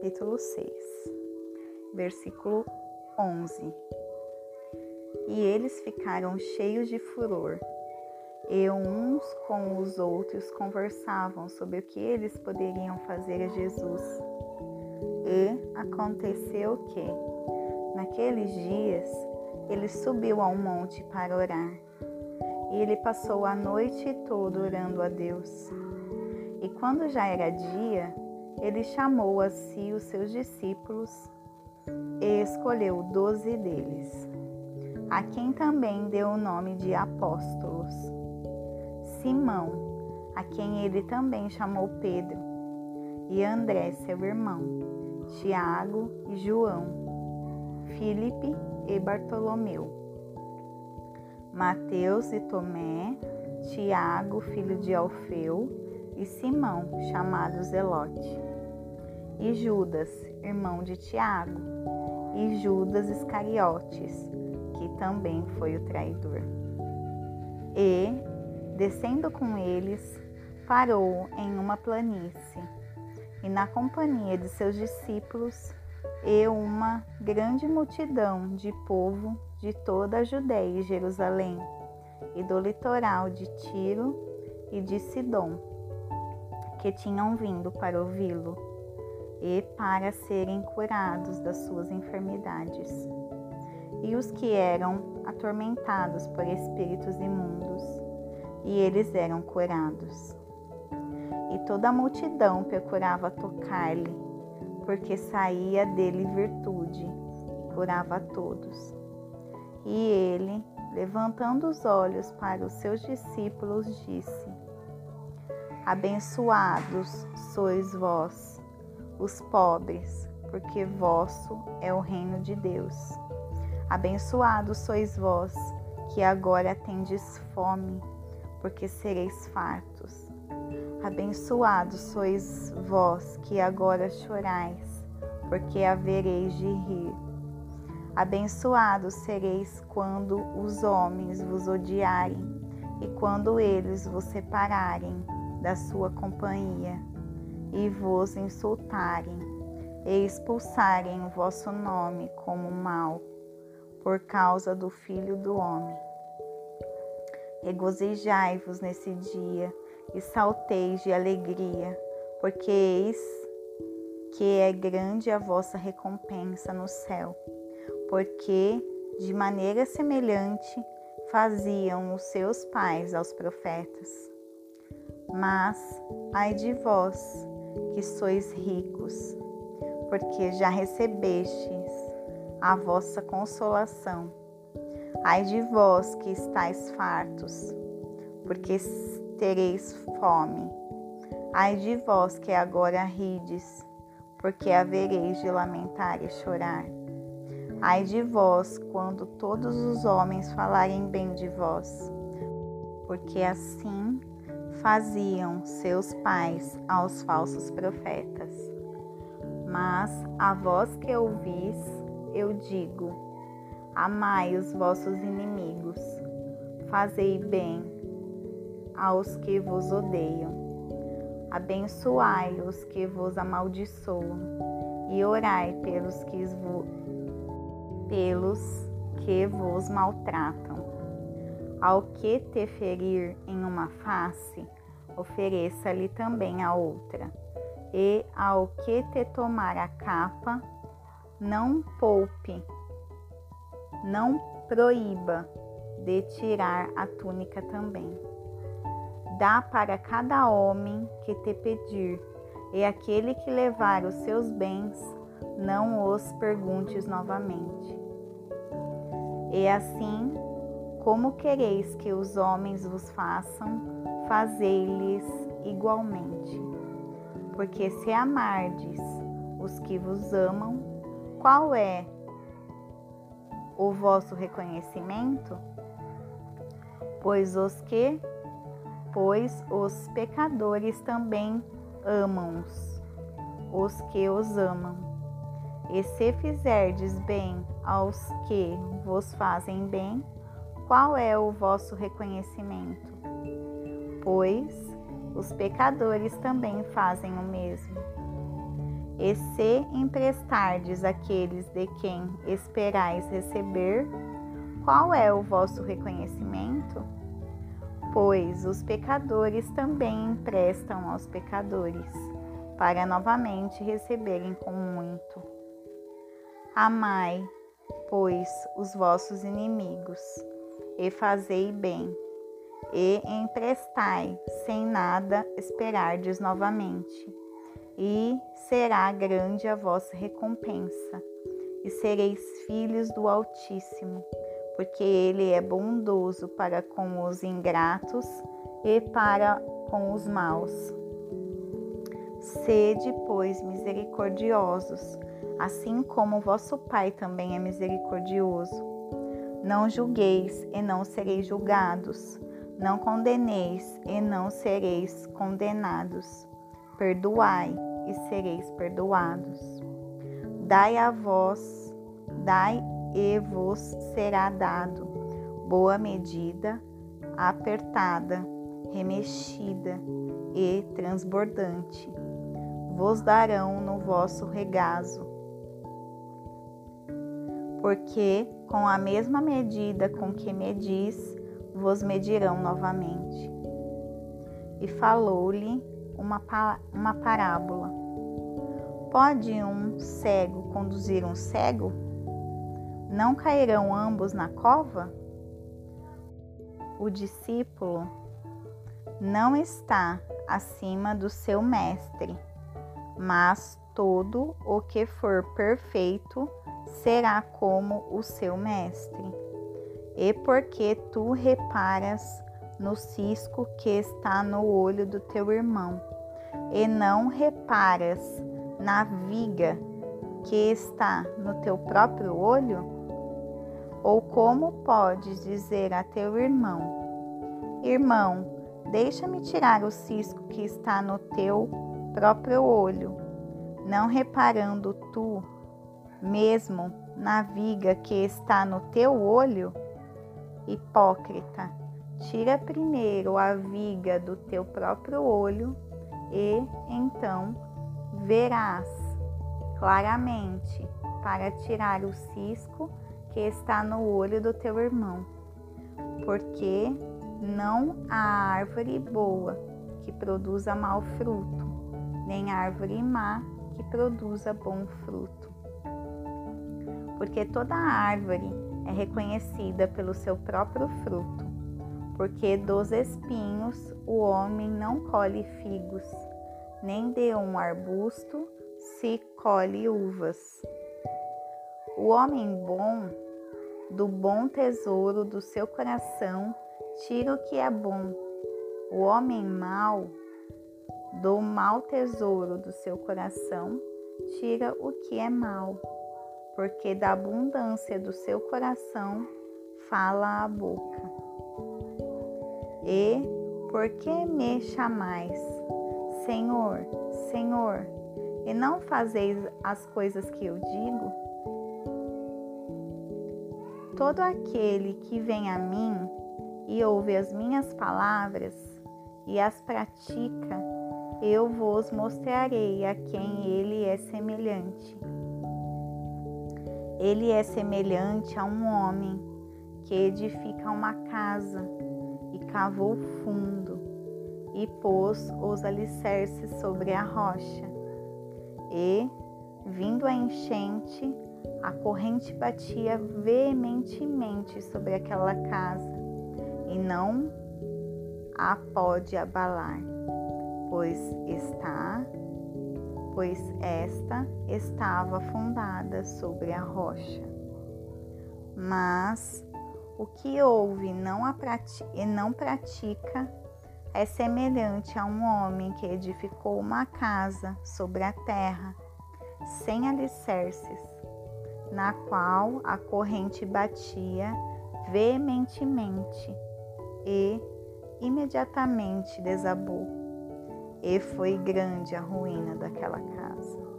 capítulo 6, versículo 11. E eles ficaram cheios de furor, e uns com os outros conversavam sobre o que eles poderiam fazer a Jesus. E aconteceu que, naqueles dias, ele subiu a um monte para orar. E ele passou a noite toda orando a Deus. E quando já era dia, ele chamou a si os seus discípulos e escolheu doze deles, a quem também deu o nome de apóstolos. Simão, a quem ele também chamou Pedro, e André, seu irmão, Tiago e João, Filipe e Bartolomeu, Mateus e Tomé, Tiago, filho de Alfeu, e Simão, chamado Zelote, e Judas, irmão de Tiago, e Judas Iscariotes, que também foi o traidor. E, descendo com eles, parou em uma planície, e na companhia de seus discípulos e uma grande multidão de povo de toda a Judéia e Jerusalém, e do litoral de Tiro e de Sidom, que tinham vindo para ouvi-lo e para serem curados das suas enfermidades. E os que eram atormentados por espíritos imundos, e eles eram curados. E toda a multidão procurava tocar-lhe, porque saía dele virtude e curava a todos. E ele, levantando os olhos para os seus discípulos, disse: Abençoados sois vós, os pobres, porque vosso é o reino de Deus. Abençoados sois vós, que agora tendes fome, porque sereis fartos. Abençoados sois vós que agora chorais, porque havereis de rir. Abençoados sereis quando os homens vos odiarem e quando eles vos separarem da sua companhia e vos insultarem e expulsarem o vosso nome como mal por causa do Filho do Homem. Regozijai-vos nesse dia e salteis de alegria, porque eis que é grande a vossa recompensa no céu, porque de maneira semelhante faziam os seus pais aos profetas. Mas ai de vós, que sois ricos, porque já recebestes a vossa consolação. Ai de vós que estáis fartos, porque tereis fome. Ai de vós que agora rides, porque havereis de lamentar e chorar. Ai de vós quando todos os homens falarem bem de vós, porque assim faziam seus pais aos falsos profetas. Mas a vós que ouvis, eu digo: amai os vossos inimigos, fazei bem aos que vos odeiam. Abençoai os que vos amaldiçoam e orai pelos que, pelos que vos maltratam. Ao que te ferir em uma face, ofereça-lhe também a outra. E ao que te tomar a capa, não poupe, não proíba de tirar a túnica também dá para cada homem que te pedir, e aquele que levar os seus bens, não os perguntes novamente. E assim, como quereis que os homens vos façam, fazei-lhes igualmente. Porque se amardes os que vos amam, qual é o vosso reconhecimento? Pois os que pois os pecadores também amam-os, os que os amam. E se fizerdes bem aos que vos fazem bem, qual é o vosso reconhecimento? Pois os pecadores também fazem o mesmo. E se emprestardes aqueles de quem esperais receber, qual é o vosso reconhecimento? Pois os pecadores também emprestam aos pecadores, para novamente receberem com muito. Amai, pois, os vossos inimigos, e fazei bem, e emprestai, sem nada esperardes novamente e será grande a vossa recompensa, e sereis filhos do Altíssimo, porque Ele é bondoso para com os ingratos e para com os maus. Sede, pois, misericordiosos, assim como vosso Pai também é misericordioso. Não julgueis e não sereis julgados, não condeneis e não sereis condenados. Perdoai e sereis perdoados. Dai a vós, dai e vos será dado. Boa medida, apertada, remexida e transbordante. Vos darão no vosso regazo. Porque com a mesma medida com que medis, vos medirão novamente. E falou-lhe uma, uma parábola. Pode um cego conduzir um cego? Não cairão ambos na cova? O discípulo não está acima do seu mestre, mas todo o que for perfeito será como o seu mestre. E porque tu reparas no cisco que está no olho do teu irmão, e não reparas na viga que está no teu próprio olho? Ou como podes dizer a teu irmão: Irmão, deixa-me tirar o cisco que está no teu próprio olho, não reparando tu mesmo na viga que está no teu olho? Hipócrita, tira primeiro a viga do teu próprio olho e então verás claramente para tirar o cisco que está no olho do teu irmão, porque não há árvore boa que produza mau fruto, nem árvore má que produza bom fruto. Porque toda árvore é reconhecida pelo seu próprio fruto, porque dos espinhos o homem não colhe figos nem de um arbusto se colhe uvas. O homem bom, do bom tesouro do seu coração, tira o que é bom. O homem mau, do mau tesouro do seu coração, tira o que é mau, porque da abundância do seu coração fala a boca. E por que me chamais? Senhor, Senhor, e não fazeis as coisas que eu digo? Todo aquele que vem a mim e ouve as minhas palavras e as pratica, eu vos mostrarei a quem ele é semelhante. Ele é semelhante a um homem que edifica uma casa e cavou fundo e pôs os alicerces sobre a rocha. E, vindo a enchente, a corrente batia veementemente sobre aquela casa e não a pode abalar, pois está, pois esta estava fundada sobre a rocha. Mas o que ouve não e não pratica é semelhante a um homem que edificou uma casa sobre a terra, sem alicerces, na qual a corrente batia veementemente e imediatamente desabou. E foi grande a ruína daquela casa.